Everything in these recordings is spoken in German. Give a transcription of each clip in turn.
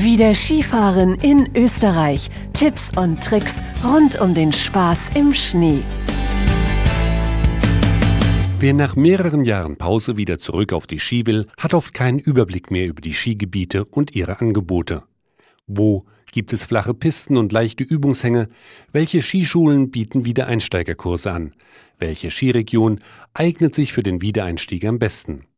Wieder Skifahren in Österreich. Tipps und Tricks rund um den Spaß im Schnee. Wer nach mehreren Jahren Pause wieder zurück auf die Ski will, hat oft keinen Überblick mehr über die Skigebiete und ihre Angebote. Wo gibt es flache Pisten und leichte Übungshänge? Welche Skischulen bieten Wiedereinsteigerkurse an? Welche Skiregion eignet sich für den Wiedereinstieg am besten?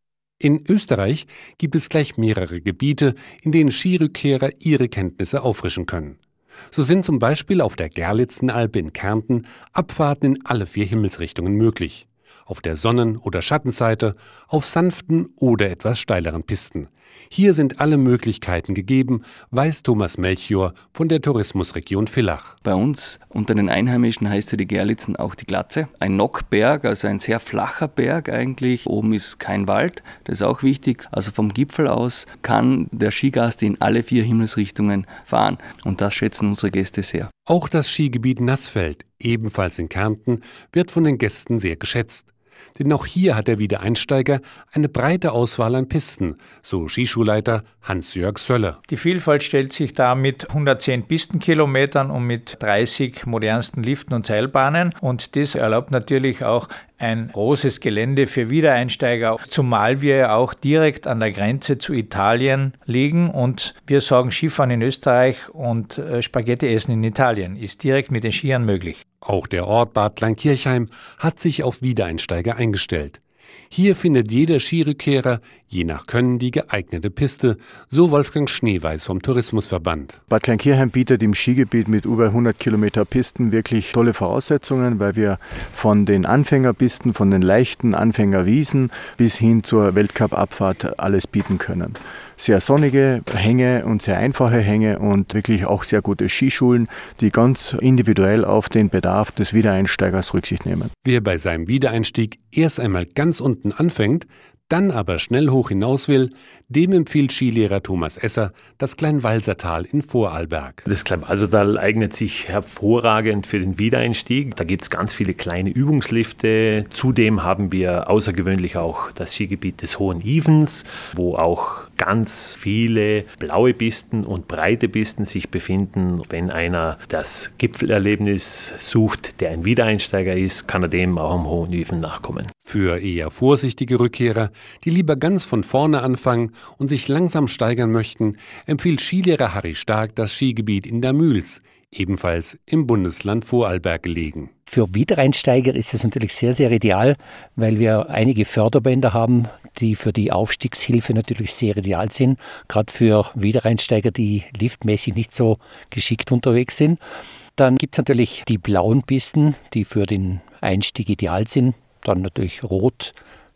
In Österreich gibt es gleich mehrere Gebiete, in denen Skirückkehrer ihre Kenntnisse auffrischen können. So sind zum Beispiel auf der Gerlitzenalpe in Kärnten Abfahrten in alle vier Himmelsrichtungen möglich. Auf der Sonnen- oder Schattenseite, auf sanften oder etwas steileren Pisten. Hier sind alle Möglichkeiten gegeben, weiß Thomas Melchior von der Tourismusregion Villach. Bei uns unter den Einheimischen heißt ja die Gerlitzen auch die Glatze. Ein Nockberg, also ein sehr flacher Berg eigentlich. Oben ist kein Wald, das ist auch wichtig. Also vom Gipfel aus kann der Skigast in alle vier Himmelsrichtungen fahren. Und das schätzen unsere Gäste sehr. Auch das Skigebiet Nassfeld, ebenfalls in Kärnten, wird von den Gästen sehr geschätzt. Denn auch hier hat der Wiedereinsteiger eine breite Auswahl an Pisten, so Skischulleiter Hans-Jörg Söller. Die Vielfalt stellt sich da mit 110 Pistenkilometern und mit 30 modernsten Liften und Seilbahnen. Und das erlaubt natürlich auch ein großes Gelände für Wiedereinsteiger, zumal wir ja auch direkt an der Grenze zu Italien liegen und wir sagen Skifahren in Österreich und äh, Spaghetti essen in Italien ist direkt mit den Skiern möglich. Auch der Ort Bad Kleinkirchheim hat sich auf Wiedereinsteiger eingestellt. Hier findet jeder Skirückkehrer je nach Können die geeignete Piste, so Wolfgang Schneeweiß vom Tourismusverband. Bad Kleinkirchheim bietet im Skigebiet mit über 100 Kilometer Pisten wirklich tolle Voraussetzungen, weil wir von den Anfängerpisten, von den leichten Anfängerwiesen bis hin zur Weltcup-Abfahrt alles bieten können sehr sonnige Hänge und sehr einfache Hänge und wirklich auch sehr gute Skischulen, die ganz individuell auf den Bedarf des Wiedereinsteigers Rücksicht nehmen. Wer bei seinem Wiedereinstieg erst einmal ganz unten anfängt, dann aber schnell hoch hinaus will, dem empfiehlt Skilehrer Thomas Esser das Kleinwalsertal in Vorarlberg. Das Kleinwalsertal eignet sich hervorragend für den Wiedereinstieg. Da gibt es ganz viele kleine Übungslifte. Zudem haben wir außergewöhnlich auch das Skigebiet des Hohen Ivens, wo auch ganz viele blaue Pisten und breite Pisten sich befinden. Wenn einer das Gipfelerlebnis sucht, der ein Wiedereinsteiger ist, kann er dem auch am Hohen Iven nachkommen. Für eher vorsichtige Rückkehrer, die lieber ganz von vorne anfangen und sich langsam steigern möchten, empfiehlt Skilehrer Harry Stark das Skigebiet in der Mühls, ebenfalls im Bundesland Vorarlberg gelegen. Für Wiedereinsteiger ist es natürlich sehr, sehr ideal, weil wir einige Förderbänder haben, die für die Aufstiegshilfe natürlich sehr ideal sind, gerade für Wiedereinsteiger, die liftmäßig nicht so geschickt unterwegs sind. Dann gibt es natürlich die blauen Pisten, die für den Einstieg ideal sind. Dann natürlich rot,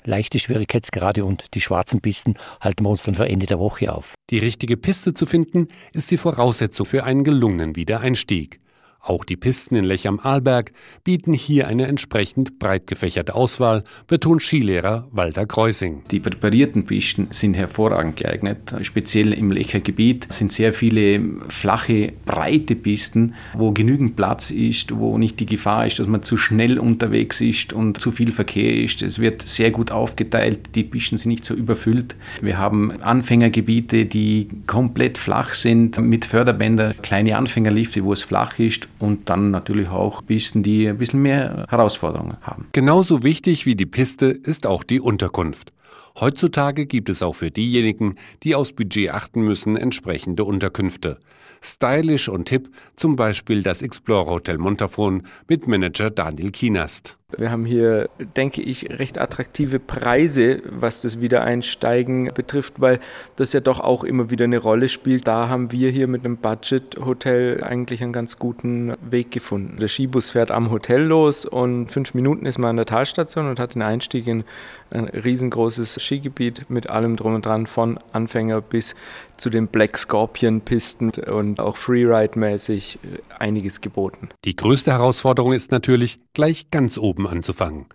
leichte Schwierigkeitsgrade und die schwarzen Pisten halten wir uns dann für Ende der Woche auf. Die richtige Piste zu finden, ist die Voraussetzung für einen gelungenen Wiedereinstieg. Auch die Pisten in Lech am Arlberg bieten hier eine entsprechend breit gefächerte Auswahl, betont Skilehrer Walter Kreusing. Die präparierten Pisten sind hervorragend geeignet. Speziell im Lecher Gebiet sind sehr viele flache, breite Pisten, wo genügend Platz ist, wo nicht die Gefahr ist, dass man zu schnell unterwegs ist und zu viel Verkehr ist. Es wird sehr gut aufgeteilt, die Pisten sind nicht so überfüllt. Wir haben Anfängergebiete, die komplett flach sind, mit Förderbändern, kleine Anfängerlifte, wo es flach ist und dann natürlich auch Pisten, die ein bisschen mehr Herausforderungen haben. Genauso wichtig wie die Piste ist auch die Unterkunft. Heutzutage gibt es auch für diejenigen, die aufs Budget achten müssen, entsprechende Unterkünfte. Stylisch und hip, zum Beispiel das Explorer Hotel Montafon mit Manager Daniel Kienast. Wir haben hier, denke ich, recht attraktive Preise, was das Wiedereinsteigen betrifft, weil das ja doch auch immer wieder eine Rolle spielt. Da haben wir hier mit einem Budget-Hotel eigentlich einen ganz guten Weg gefunden. Der Skibus fährt am Hotel los und fünf Minuten ist man an der Talstation und hat den Einstieg in ein riesengroßes Skigebiet mit allem drum und dran, von Anfänger bis zu den Black Scorpion-Pisten und auch Freeride-mäßig einiges geboten. Die größte Herausforderung ist natürlich gleich ganz oben anzufangen.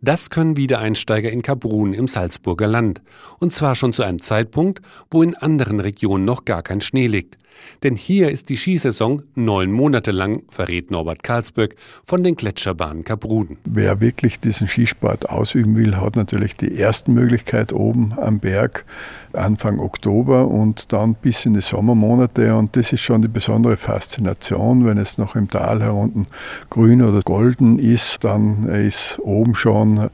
Das können Wiedereinsteiger in Kaprun im Salzburger Land. Und zwar schon zu einem Zeitpunkt, wo in anderen Regionen noch gar kein Schnee liegt. Denn hier ist die Skisaison neun Monate lang, verrät Norbert Karlsberg von den Gletscherbahnen Kaprun. Wer wirklich diesen Skisport ausüben will, hat natürlich die erste Möglichkeit oben am Berg Anfang Oktober und dann bis in die Sommermonate. Und das ist schon die besondere Faszination, wenn es noch im Tal herunten grün oder golden ist, dann ist oben schon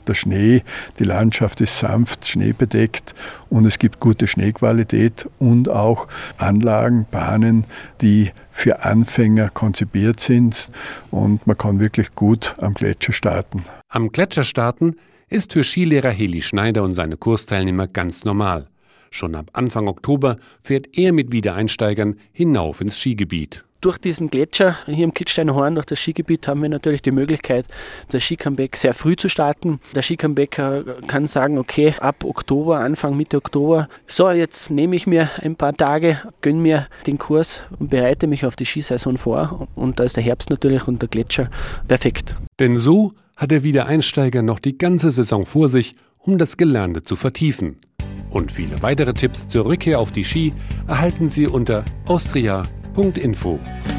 der Schnee, die Landschaft ist sanft, schneebedeckt und es gibt gute Schneequalität und auch Anlagen, Bahnen, die für Anfänger konzipiert sind und man kann wirklich gut am Gletscher starten. Am Gletscher starten ist für Skilehrer Heli Schneider und seine Kursteilnehmer ganz normal. Schon ab Anfang Oktober fährt er mit Wiedereinsteigern hinauf ins Skigebiet. Durch diesen Gletscher hier im Kitzsteinhorn, durch das Skigebiet, haben wir natürlich die Möglichkeit, das Skicomeback sehr früh zu starten. Der Skicomebacker kann sagen, okay, ab Oktober, Anfang, Mitte Oktober, so, jetzt nehme ich mir ein paar Tage, gönne mir den Kurs und bereite mich auf die Skisaison vor. Und da ist der Herbst natürlich und der Gletscher perfekt. Denn so hat der Wiedereinsteiger noch die ganze Saison vor sich, um das Gelernte zu vertiefen. Und viele weitere Tipps zur Rückkehr auf die Ski erhalten Sie unter austria.info.